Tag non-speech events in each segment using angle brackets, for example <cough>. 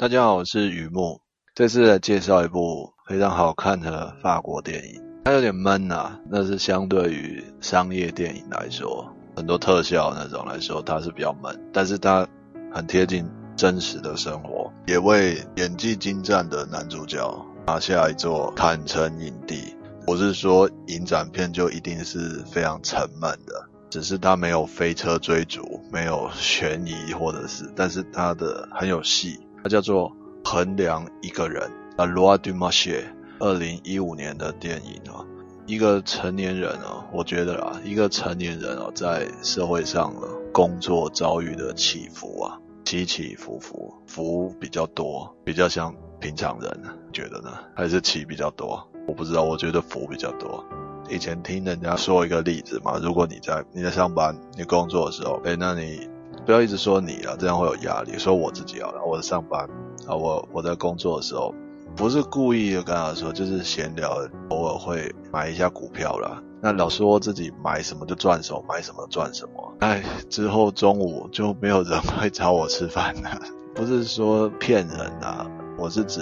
大家好，我是雨木。这次来介绍一部非常好看的法国电影。它有点闷啊，那是相对于商业电影来说，很多特效那种来说，它是比较闷。但是它很贴近真实的生活，也为演技精湛的男主角拿下一座坦诚影帝。不是说影展片就一定是非常沉闷的。只是他没有飞车追逐，没有悬疑，或者是，但是他的很有戏，它叫做衡量一个人，La Loi du Marché，二零一五年的电影啊，一个成年人啊，我觉得啊，一个成年人啊，在社会上的工作遭遇的起伏啊，起起伏伏，伏比较多，比较像平常人，觉得呢？还是起比较多？我不知道，我觉得伏比较多。以前听人家说一个例子嘛，如果你在你在上班、你工作的时候，哎，那你不要一直说你啊，这样会有压力。说我自己好了，我在上班啊，我我在工作的时候，不是故意的跟他说，就是闲聊，偶尔会买一下股票啦。那老说自己买什么就赚什么，买什么赚什么。哎，之后中午就没有人会找我吃饭了。不是说骗人啊，我是指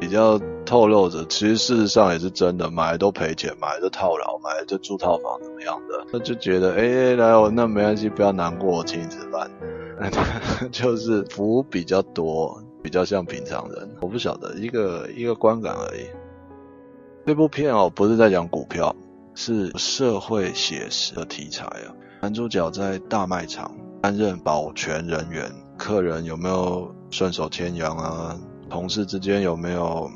比较。透露着，其实事实上也是真的，买都赔钱，买了就套牢，买就住套房，怎么样的？那就觉得，哎、欸，来哦，那没关系，不要难过，我请你吃饭。<laughs> 就是服务比较多，比较像平常人。我不晓得，一个一个观感而已。这部片哦，不是在讲股票，是社会写实的题材啊。男主角在大卖场担任保全人员，客人有没有顺手牵羊啊？同事之间有没有？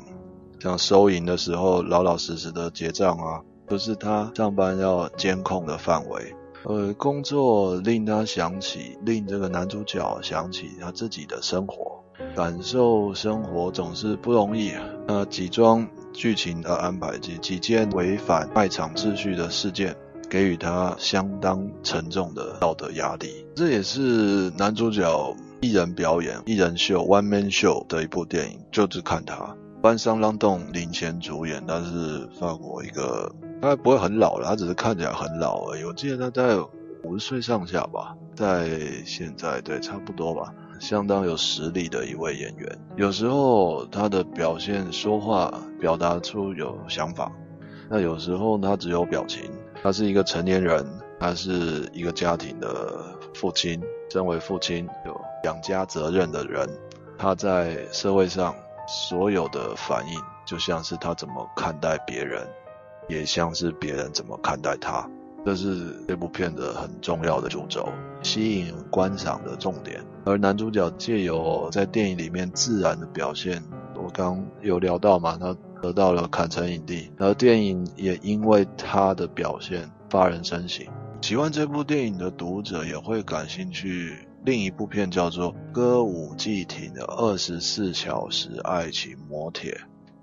像收银的时候，老老实实的结账啊，都是他上班要监控的范围。呃，工作令他想起，令这个男主角想起他自己的生活，感受生活总是不容易。那几桩剧情的安排及几件违反卖场秩序的事件，给予他相当沉重的道德压力。这也是男主角一人表演、一人秀 （one man show） 的一部电影，就只看他。班桑拉栋领衔主演，他是法国一个，他不会很老了，他只是看起来很老而已。我记得他在五十岁上下吧，在现在对差不多吧，相当有实力的一位演员。有时候他的表现、说话表达出有想法，那有时候他只有表情。他是一个成年人，他是一个家庭的父亲，身为父亲养家责任的人，他在社会上。所有的反应就像是他怎么看待别人，也像是别人怎么看待他。这是这部片的很重要的主轴，吸引观赏的重点。而男主角借由在电影里面自然的表现，我刚有聊到嘛，他得到了坎城影帝，而电影也因为他的表现发人深省。喜欢这部电影的读者也会感兴趣。另一部片叫做《歌舞伎町的二十四小时爱情摩铁》，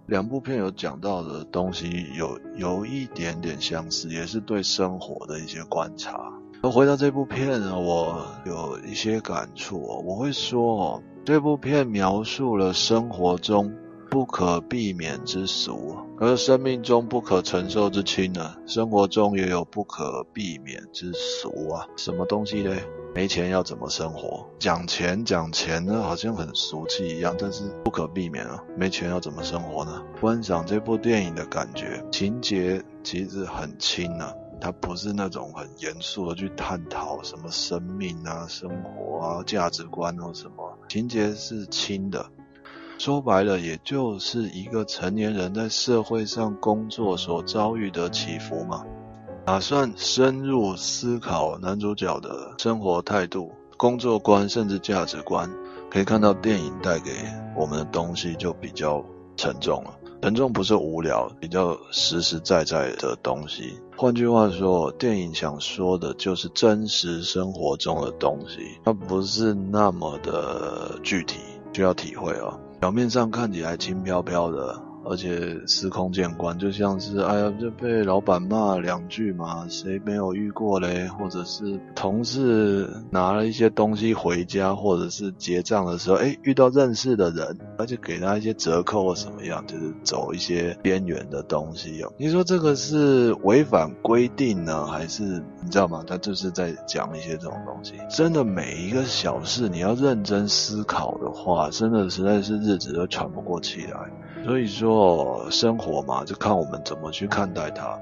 两部片有讲到的东西有有一点点相似，也是对生活的一些观察。而回到这部片呢，我有一些感触，我会说，这部片描述了生活中不可避免之俗，而生命中不可承受之轻呢，生活中也有不可避免之俗啊，什么东西呢？没钱要怎么生活？讲钱讲钱呢，好像很俗气一样，但是不可避免啊。没钱要怎么生活呢？观赏这部电影的感觉，情节其实很轻啊，它不是那种很严肃的去探讨什么生命啊、生活啊、价值观或什么，情节是轻的。说白了，也就是一个成年人在社会上工作所遭遇的起伏嘛。打算深入思考男主角的生活态度、工作观，甚至价值观，可以看到电影带给我们的东西就比较沉重了。沉重不是无聊，比较实实在在的东西。换句话说，电影想说的就是真实生活中的东西，它不是那么的具体，需要体会哦。表面上看起来轻飘飘的。而且司空见惯，就像是哎呀，就被老板骂两句嘛，谁没有遇过嘞？或者是同事拿了一些东西回家，或者是结账的时候，哎，遇到认识的人，而且给他一些折扣或什么样，就是走一些边缘的东西哦。你说这个是违反规定呢，还是你知道吗？他就是在讲一些这种东西。真的每一个小事，你要认真思考的话，真的实在是日子都喘不过气来。所以说，生活嘛，就看我们怎么去看待它。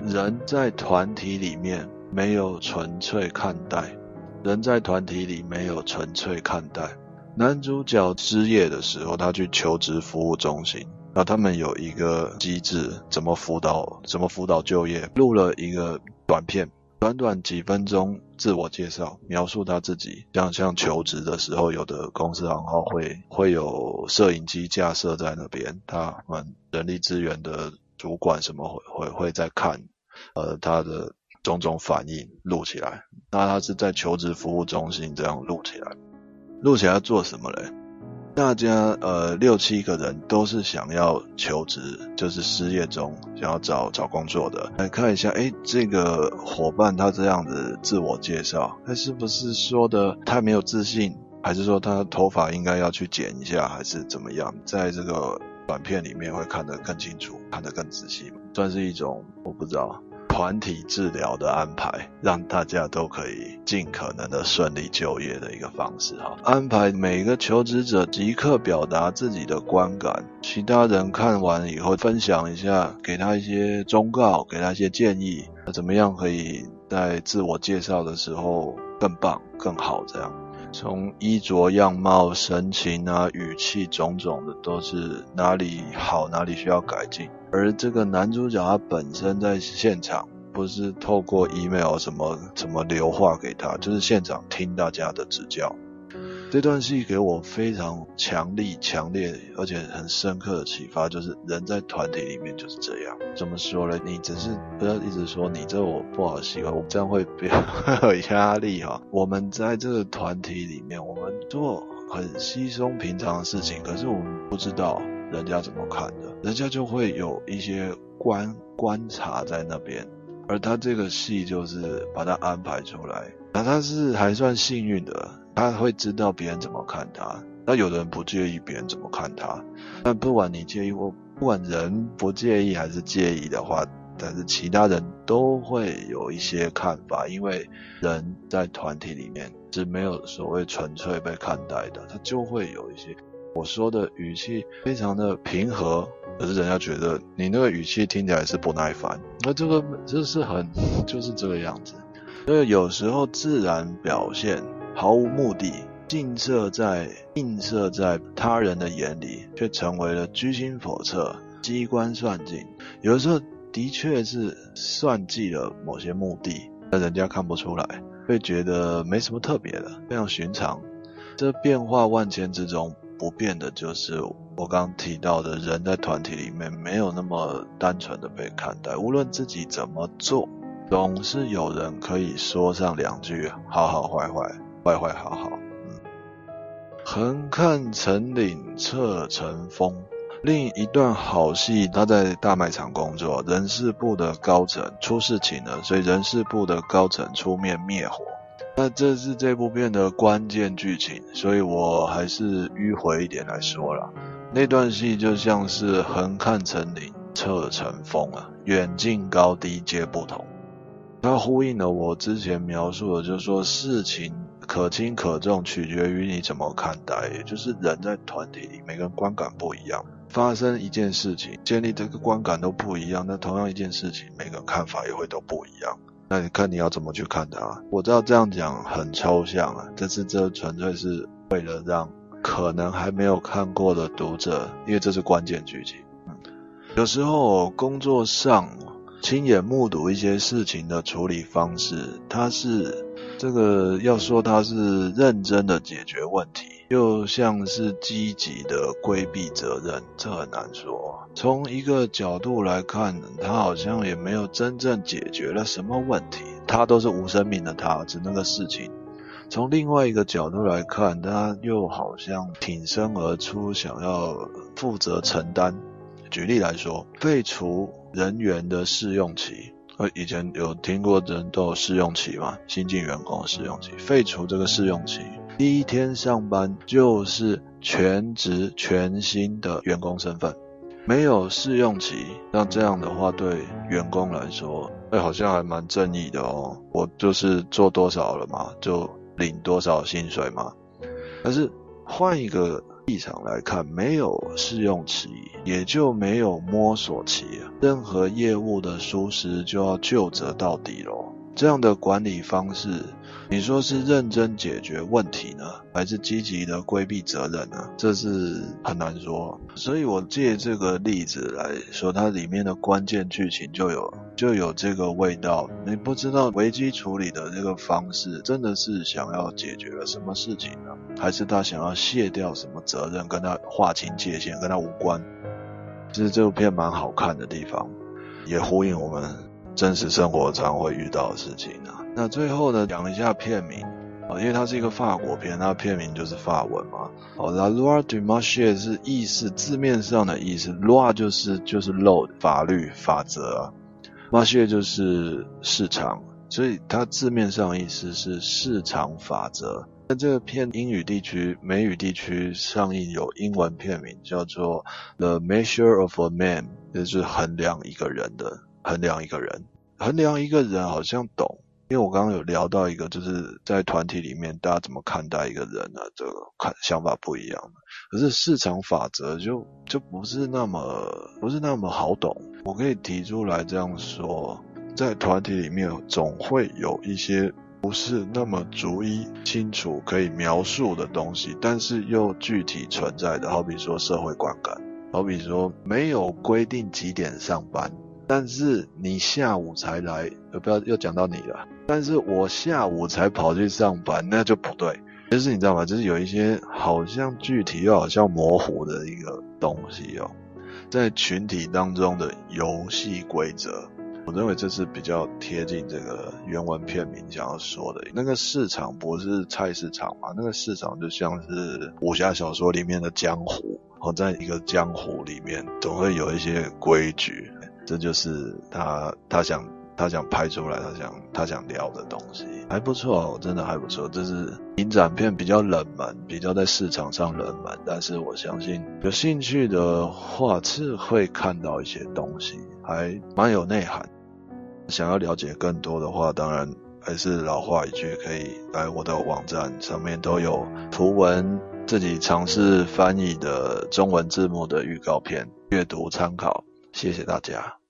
人在团体里面没有纯粹看待，人在团体里没有纯粹看待。男主角失业的时候，他去求职服务中心，那他们有一个机制，怎么辅导，怎么辅导就业，录了一个短片。短短几分钟自我介绍，描述他自己，像像求职的时候，有的公司行号会会有摄影机架设在那边，他们人力资源的主管什么会会会在看，呃，他的种种反应录起来。那他是在求职服务中心这样录起来，录起来做什么嘞？大家呃六七个人都是想要求职，就是失业中想要找找工作的。来看一下，哎，这个伙伴他这样子自我介绍，他是不是说的太没有自信，还是说他头发应该要去剪一下，还是怎么样？在这个短片里面会看得更清楚，看得更仔细，算是一种我不知道。团体治疗的安排，让大家都可以尽可能的顺利就业的一个方式哈。安排每个求职者即刻表达自己的观感，其他人看完以后分享一下，给他一些忠告，给他一些建议，怎么样可以在自我介绍的时候更棒、更好这样。从衣着样貌、神情啊、语气种种的，都是哪里好，哪里需要改进。而这个男主角他本身在现场，不是透过 email 什么什么留话给他，就是现场听大家的指教。这段戏给我非常强力、强烈而且很深刻的启发，就是人在团体里面就是这样。怎么说呢？你只是不要一直说你这我不好喜欢，我这样会比较 <laughs> 有压力哈。我们在这个团体里面，我们做很稀松平常的事情，可是我们不知道人家怎么看的，人家就会有一些观观察在那边，而他这个戏就是把他安排出来，那他是还算幸运的。他会知道别人怎么看他，那有的人不介意别人怎么看他，但不管你介意或不管人不介意还是介意的话，但是其他人都会有一些看法，因为人在团体里面是没有所谓纯粹被看待的，他就会有一些我说的语气非常的平和，可是人家觉得你那个语气听起来是不耐烦，那这个就是很就是这个样子，所以有时候自然表现。毫无目的，映射在映射在他人的眼里，却成为了居心叵测、机关算尽。有的时候的确是算计了某些目的，但人家看不出来，会觉得没什么特别的，非常寻常。这变化万千之中，不变的就是我刚提到的，人在团体里面没有那么单纯的被看待，无论自己怎么做，总是有人可以说上两句好好坏坏。坏坏好好，横看成岭侧成峰。另一段好戏，他在大卖场工作，人事部的高层出事情了，所以人事部的高层出面灭火。那这是这部片的关键剧情，所以我还是迂回一点来说啦。那段戏就像是横看成岭侧成峰啊，远近高低皆不同。它呼应了我之前描述的，就是说事情。可轻可重，取决于你怎么看待。也就是人在团体里，每个人观感不一样。发生一件事情，建立这个观感都不一样。那同样一件事情，每个人看法也会都不一样。那你看你要怎么去看它？我知道这样讲很抽象啊，但是这纯粹是为了让可能还没有看过的读者，因为这是关键剧情。有时候工作上亲眼目睹一些事情的处理方式，它是。这个要说他是认真的解决问题，又像是积极的规避责任，这很难说。从一个角度来看，他好像也没有真正解决了什么问题，他都是无生命的他，指那个事情从另外一个角度来看，他又好像挺身而出，想要负责承担。举例来说，废除人员的试用期。以前有听过人都有试用期嘛？新进员工的试用期，废除这个试用期，第一天上班就是全职全新的员工身份，没有试用期。那这样的话，对员工来说，哎，好像还蛮正义的哦。我就是做多少了嘛，就领多少薪水嘛。但是换一个。立场来看，没有试用期，也就没有摸索期。任何业务的疏失就要就责到底喽。这样的管理方式，你说是认真解决问题呢，还是积极的规避责任呢？这是很难说。所以我借这个例子来说，它里面的关键剧情就有就有这个味道。你不知道危机处理的这个方式，真的是想要解决了什么事情呢？还是他想要卸掉什么责任，跟他划清界限，跟他无关？其实这部片蛮好看的地方，也呼应我们。真实生活常会遇到的事情啊。那最后呢，讲一下片名啊，因为它是一个法国片，它片名就是法文嘛。哦，La loi du marché 是意思字面上的意思，loi 就是就是 law 法律法则啊，marché 就是市场，所以它字面上的意思是市场法则。那这个片英语地区、美语地区上映有英文片名叫做 The Measure of a Man，也就是衡量一个人的。衡量一个人，衡量一个人好像懂，因为我刚刚有聊到一个，就是在团体里面大家怎么看待一个人呢？这个看想法不一样。可是市场法则就就不是那么不是那么好懂。我可以提出来这样说，在团体里面总会有一些不是那么逐一清楚可以描述的东西，但是又具体存在的，好比说社会观感，好比说没有规定几点上班。但是你下午才来，不要又讲到你了。但是我下午才跑去上班，那就不对。就是你知道吗？就是有一些好像具体又好像模糊的一个东西哦，在群体当中的游戏规则，我认为这是比较贴近这个原文片名想要说的。那个市场不是菜市场嘛？那个市场就像是武侠小说里面的江湖，哦，在一个江湖里面总会有一些规矩。这就是他他想他想拍出来，他想他想聊的东西，还不错，真的还不错。这是影展片比较冷门，比较在市场上冷门，但是我相信有兴趣的话是会看到一些东西，还蛮有内涵。想要了解更多的话，当然还是老话一句，可以来我的网站上面都有图文，自己尝试翻译的中文字幕的预告片，阅读参考。谢谢大家。